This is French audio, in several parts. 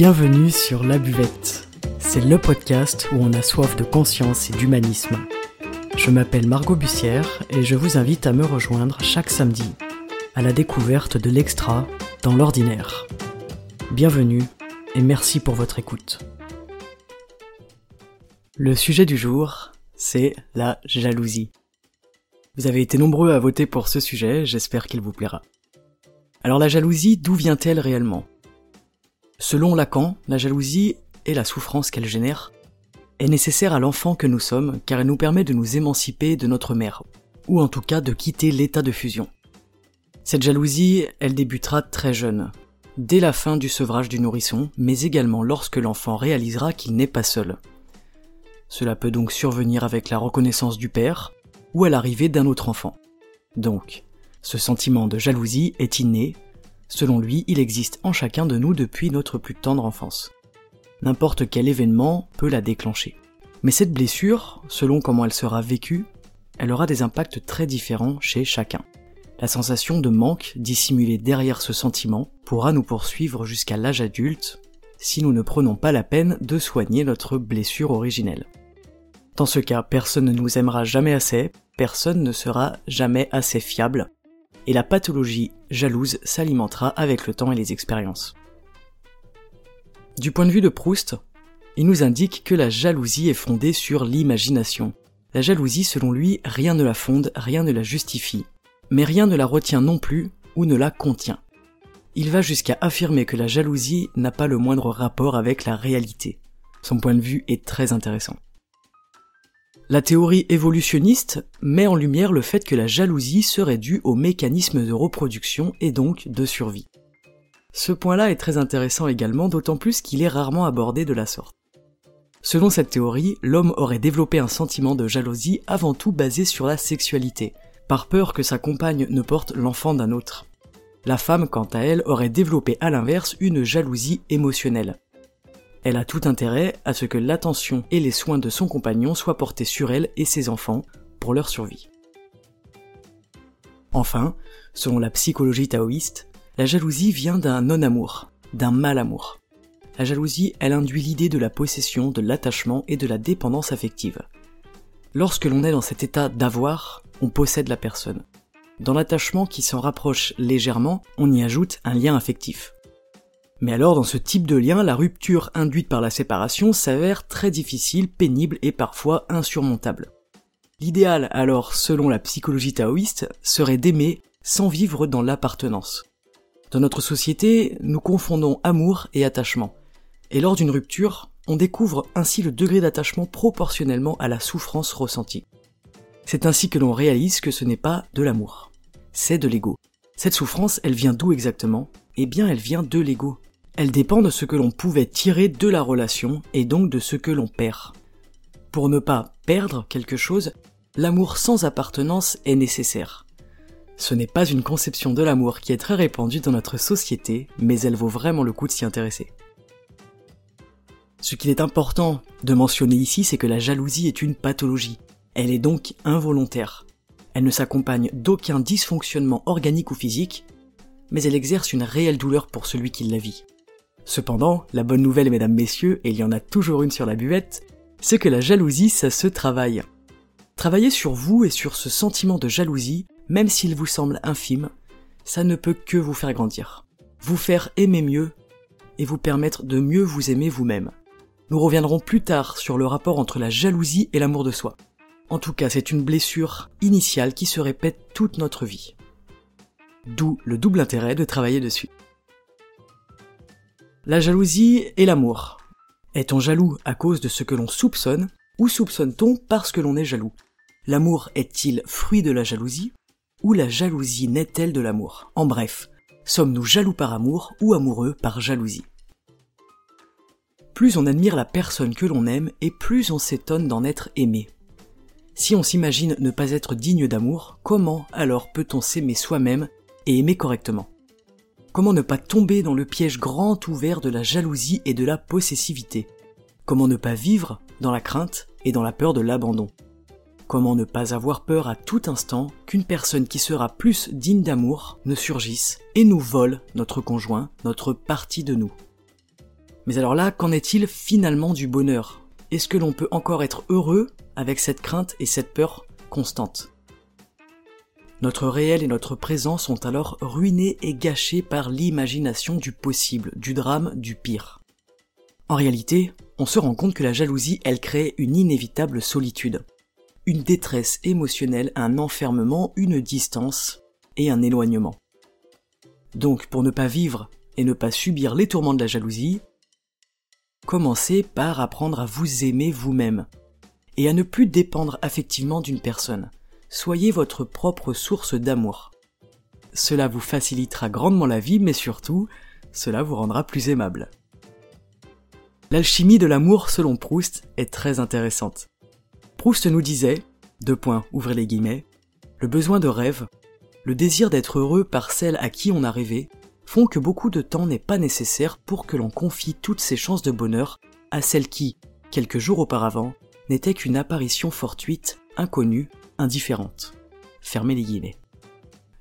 Bienvenue sur La Buvette. C'est le podcast où on a soif de conscience et d'humanisme. Je m'appelle Margot Bussière et je vous invite à me rejoindre chaque samedi à la découverte de l'extra dans l'ordinaire. Bienvenue et merci pour votre écoute. Le sujet du jour, c'est la jalousie. Vous avez été nombreux à voter pour ce sujet, j'espère qu'il vous plaira. Alors la jalousie, d'où vient-elle réellement? Selon Lacan, la jalousie et la souffrance qu'elle génère est nécessaire à l'enfant que nous sommes car elle nous permet de nous émanciper de notre mère, ou en tout cas de quitter l'état de fusion. Cette jalousie, elle débutera très jeune, dès la fin du sevrage du nourrisson, mais également lorsque l'enfant réalisera qu'il n'est pas seul. Cela peut donc survenir avec la reconnaissance du père, ou à l'arrivée d'un autre enfant. Donc, ce sentiment de jalousie est inné, selon lui il existe en chacun de nous depuis notre plus tendre enfance. N'importe quel événement peut la déclencher. Mais cette blessure, selon comment elle sera vécue, elle aura des impacts très différents chez chacun. La sensation de manque dissimulée derrière ce sentiment pourra nous poursuivre jusqu'à l'âge adulte si nous ne prenons pas la peine de soigner notre blessure originelle. Dans ce cas, personne ne nous aimera jamais assez, personne ne sera jamais assez fiable, et la pathologie jalouse s'alimentera avec le temps et les expériences. Du point de vue de Proust, il nous indique que la jalousie est fondée sur l'imagination. La jalousie, selon lui, rien ne la fonde, rien ne la justifie, mais rien ne la retient non plus ou ne la contient. Il va jusqu'à affirmer que la jalousie n'a pas le moindre rapport avec la réalité. Son point de vue est très intéressant. La théorie évolutionniste met en lumière le fait que la jalousie serait due aux mécanismes de reproduction et donc de survie. Ce point-là est très intéressant également, d'autant plus qu'il est rarement abordé de la sorte. Selon cette théorie, l'homme aurait développé un sentiment de jalousie avant tout basé sur la sexualité, par peur que sa compagne ne porte l'enfant d'un autre. La femme, quant à elle, aurait développé à l'inverse une jalousie émotionnelle, elle a tout intérêt à ce que l'attention et les soins de son compagnon soient portés sur elle et ses enfants pour leur survie. Enfin, selon la psychologie taoïste, la jalousie vient d'un non-amour, d'un mal-amour. La jalousie, elle induit l'idée de la possession, de l'attachement et de la dépendance affective. Lorsque l'on est dans cet état d'avoir, on possède la personne. Dans l'attachement qui s'en rapproche légèrement, on y ajoute un lien affectif. Mais alors, dans ce type de lien, la rupture induite par la séparation s'avère très difficile, pénible et parfois insurmontable. L'idéal, alors, selon la psychologie taoïste, serait d'aimer sans vivre dans l'appartenance. Dans notre société, nous confondons amour et attachement. Et lors d'une rupture, on découvre ainsi le degré d'attachement proportionnellement à la souffrance ressentie. C'est ainsi que l'on réalise que ce n'est pas de l'amour, c'est de l'ego. Cette souffrance, elle vient d'où exactement? Eh bien, elle vient de l'ego. Elle dépend de ce que l'on pouvait tirer de la relation et donc de ce que l'on perd. Pour ne pas perdre quelque chose, l'amour sans appartenance est nécessaire. Ce n'est pas une conception de l'amour qui est très répandue dans notre société, mais elle vaut vraiment le coup de s'y intéresser. Ce qu'il est important de mentionner ici, c'est que la jalousie est une pathologie. Elle est donc involontaire. Elle ne s'accompagne d'aucun dysfonctionnement organique ou physique, mais elle exerce une réelle douleur pour celui qui la vit. Cependant, la bonne nouvelle, mesdames, messieurs, et il y en a toujours une sur la buvette, c'est que la jalousie, ça se travaille. Travailler sur vous et sur ce sentiment de jalousie, même s'il vous semble infime, ça ne peut que vous faire grandir, vous faire aimer mieux et vous permettre de mieux vous aimer vous-même. Nous reviendrons plus tard sur le rapport entre la jalousie et l'amour de soi. En tout cas, c'est une blessure initiale qui se répète toute notre vie. D'où le double intérêt de travailler dessus. La jalousie et l'amour. Est-on jaloux à cause de ce que l'on soupçonne ou soupçonne-t-on parce que l'on est jaloux? L'amour est-il fruit de la jalousie ou la jalousie naît-elle de l'amour? En bref, sommes-nous jaloux par amour ou amoureux par jalousie? Plus on admire la personne que l'on aime et plus on s'étonne d'en être aimé. Si on s'imagine ne pas être digne d'amour, comment alors peut-on s'aimer soi-même et aimer correctement? Comment ne pas tomber dans le piège grand ouvert de la jalousie et de la possessivité? Comment ne pas vivre dans la crainte et dans la peur de l'abandon? Comment ne pas avoir peur à tout instant qu'une personne qui sera plus digne d'amour ne surgisse et nous vole notre conjoint, notre partie de nous? Mais alors là, qu'en est-il finalement du bonheur? Est-ce que l'on peut encore être heureux avec cette crainte et cette peur constante Notre réel et notre présent sont alors ruinés et gâchés par l'imagination du possible, du drame, du pire. En réalité, on se rend compte que la jalousie, elle crée une inévitable solitude, une détresse émotionnelle, un enfermement, une distance et un éloignement. Donc, pour ne pas vivre et ne pas subir les tourments de la jalousie, commencez par apprendre à vous aimer vous-même et à ne plus dépendre affectivement d'une personne. Soyez votre propre source d'amour. Cela vous facilitera grandement la vie, mais surtout, cela vous rendra plus aimable. L'alchimie de l'amour, selon Proust, est très intéressante. Proust nous disait, deux points, ouvrez les guillemets, le besoin de rêve, le désir d'être heureux par celle à qui on a rêvé, font que beaucoup de temps n'est pas nécessaire pour que l'on confie toutes ses chances de bonheur à celle qui, quelques jours auparavant, n'était qu'une apparition fortuite, inconnue, indifférente. Fermez les guillemets.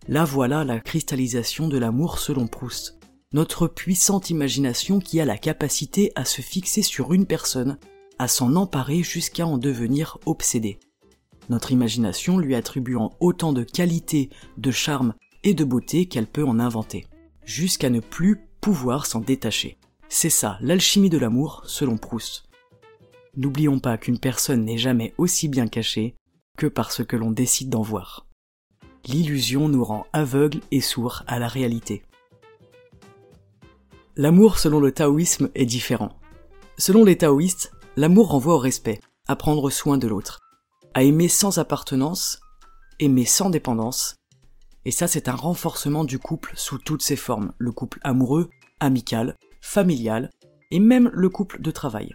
Là voilà la cristallisation de l'amour selon Proust. Notre puissante imagination qui a la capacité à se fixer sur une personne, à s'en emparer jusqu'à en devenir obsédé notre imagination lui attribuant autant de qualité, de charme et de beauté qu'elle peut en inventer, jusqu'à ne plus pouvoir s'en détacher. C'est ça, l'alchimie de l'amour, selon Proust. N'oublions pas qu'une personne n'est jamais aussi bien cachée que parce que l'on décide d'en voir. L'illusion nous rend aveugles et sourds à la réalité. L'amour selon le taoïsme est différent. Selon les taoïstes, l'amour renvoie au respect, à prendre soin de l'autre, à aimer sans appartenance, aimer sans dépendance. Et ça, c'est un renforcement du couple sous toutes ses formes, le couple amoureux, amical, familial, et même le couple de travail.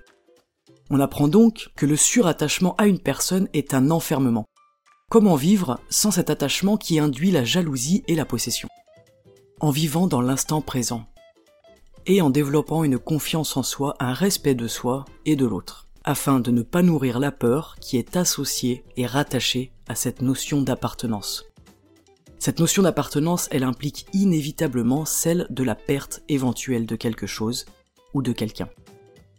On apprend donc que le surattachement à une personne est un enfermement. Comment vivre sans cet attachement qui induit la jalousie et la possession? En vivant dans l'instant présent. Et en développant une confiance en soi, un respect de soi et de l'autre afin de ne pas nourrir la peur qui est associée et rattachée à cette notion d'appartenance. Cette notion d'appartenance, elle implique inévitablement celle de la perte éventuelle de quelque chose ou de quelqu'un.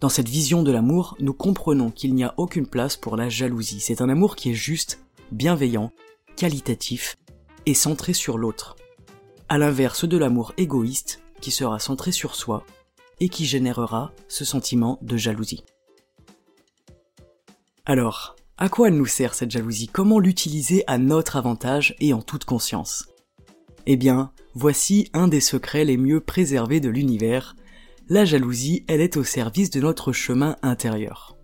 Dans cette vision de l'amour, nous comprenons qu'il n'y a aucune place pour la jalousie. C'est un amour qui est juste, bienveillant, qualitatif et centré sur l'autre. À l'inverse de l'amour égoïste qui sera centré sur soi et qui générera ce sentiment de jalousie. Alors, à quoi elle nous sert cette jalousie? Comment l'utiliser à notre avantage et en toute conscience? Eh bien, voici un des secrets les mieux préservés de l'univers. La jalousie, elle est au service de notre chemin intérieur.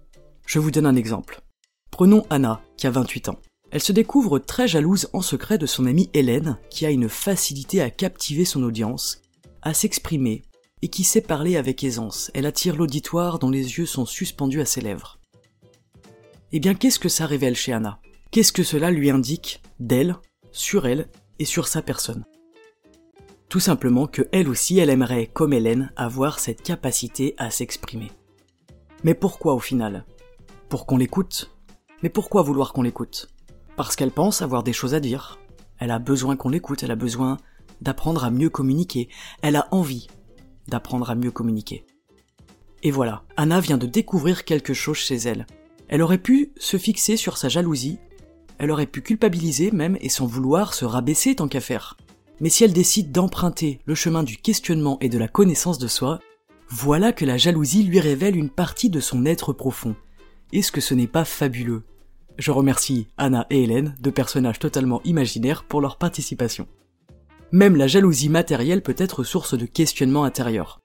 Je vous donne un exemple. Prenons Anna, qui a 28 ans. Elle se découvre très jalouse en secret de son amie Hélène, qui a une facilité à captiver son audience, à s'exprimer, et qui sait parler avec aisance. Elle attire l'auditoire dont les yeux sont suspendus à ses lèvres. Eh bien, qu'est-ce que ça révèle chez Anna? Qu'est-ce que cela lui indique d'elle, sur elle et sur sa personne? Tout simplement que elle aussi, elle aimerait, comme Hélène, avoir cette capacité à s'exprimer. Mais pourquoi au final? Pour qu'on l'écoute? Mais pourquoi vouloir qu'on l'écoute? Parce qu'elle pense avoir des choses à dire. Elle a besoin qu'on l'écoute, elle a besoin d'apprendre à mieux communiquer. Elle a envie d'apprendre à mieux communiquer. Et voilà, Anna vient de découvrir quelque chose chez elle, elle aurait pu se fixer sur sa jalousie, elle aurait pu culpabiliser même et sans vouloir se rabaisser tant qu'à faire. Mais si elle décide d'emprunter le chemin du questionnement et de la connaissance de soi, voilà que la jalousie lui révèle une partie de son être profond. Est-ce que ce n'est pas fabuleux? Je remercie Anna et Hélène, deux personnages totalement imaginaires, pour leur participation. Même la jalousie matérielle peut être source de questionnement intérieur.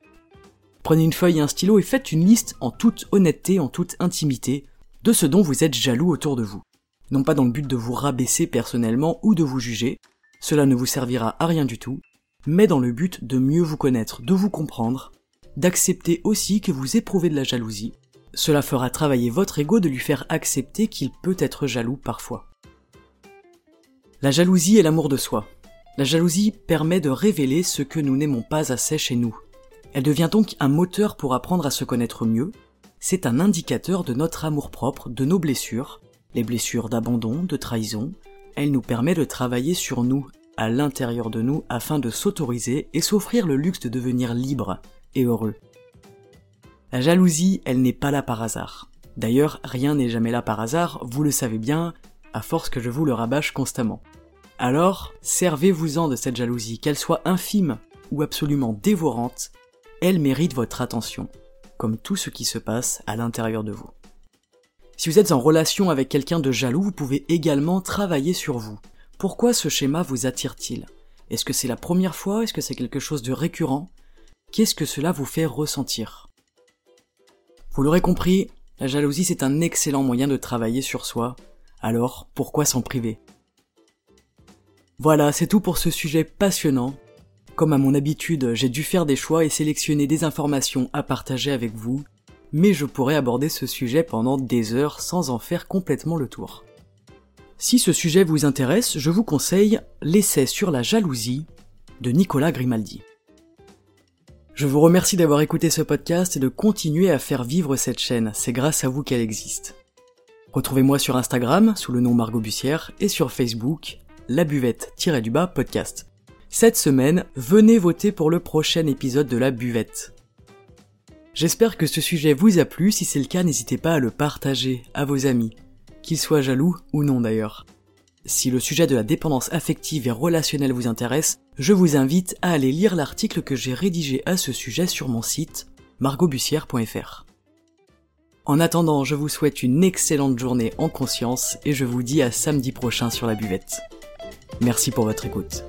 Prenez une feuille et un stylo et faites une liste en toute honnêteté, en toute intimité, de ce dont vous êtes jaloux autour de vous. Non pas dans le but de vous rabaisser personnellement ou de vous juger, cela ne vous servira à rien du tout, mais dans le but de mieux vous connaître, de vous comprendre, d'accepter aussi que vous éprouvez de la jalousie. Cela fera travailler votre ego de lui faire accepter qu'il peut être jaloux parfois. La jalousie est l'amour de soi. La jalousie permet de révéler ce que nous n'aimons pas assez chez nous. Elle devient donc un moteur pour apprendre à se connaître mieux, c'est un indicateur de notre amour-propre, de nos blessures, les blessures d'abandon, de trahison. Elle nous permet de travailler sur nous, à l'intérieur de nous, afin de s'autoriser et s'offrir le luxe de devenir libre et heureux. La jalousie, elle n'est pas là par hasard. D'ailleurs, rien n'est jamais là par hasard, vous le savez bien, à force que je vous le rabâche constamment. Alors, servez-vous-en de cette jalousie, qu'elle soit infime ou absolument dévorante, elle mérite votre attention, comme tout ce qui se passe à l'intérieur de vous. Si vous êtes en relation avec quelqu'un de jaloux, vous pouvez également travailler sur vous. Pourquoi ce schéma vous attire-t-il? Est-ce que c'est la première fois? Est-ce que c'est quelque chose de récurrent? Qu'est-ce que cela vous fait ressentir? Vous l'aurez compris, la jalousie c'est un excellent moyen de travailler sur soi, alors pourquoi s'en priver? Voilà, c'est tout pour ce sujet passionnant. Comme à mon habitude, j'ai dû faire des choix et sélectionner des informations à partager avec vous, mais je pourrais aborder ce sujet pendant des heures sans en faire complètement le tour. Si ce sujet vous intéresse, je vous conseille L'essai sur la jalousie de Nicolas Grimaldi. Je vous remercie d'avoir écouté ce podcast et de continuer à faire vivre cette chaîne, c'est grâce à vous qu'elle existe. Retrouvez-moi sur Instagram sous le nom Margot Bussière et sur Facebook, la buvette-du-bas podcast. Cette semaine, venez voter pour le prochain épisode de la buvette. J'espère que ce sujet vous a plu, si c'est le cas n'hésitez pas à le partager à vos amis, qu'ils soient jaloux ou non d'ailleurs. Si le sujet de la dépendance affective et relationnelle vous intéresse, je vous invite à aller lire l'article que j'ai rédigé à ce sujet sur mon site margotbussière.fr. En attendant, je vous souhaite une excellente journée en conscience et je vous dis à samedi prochain sur la buvette. Merci pour votre écoute.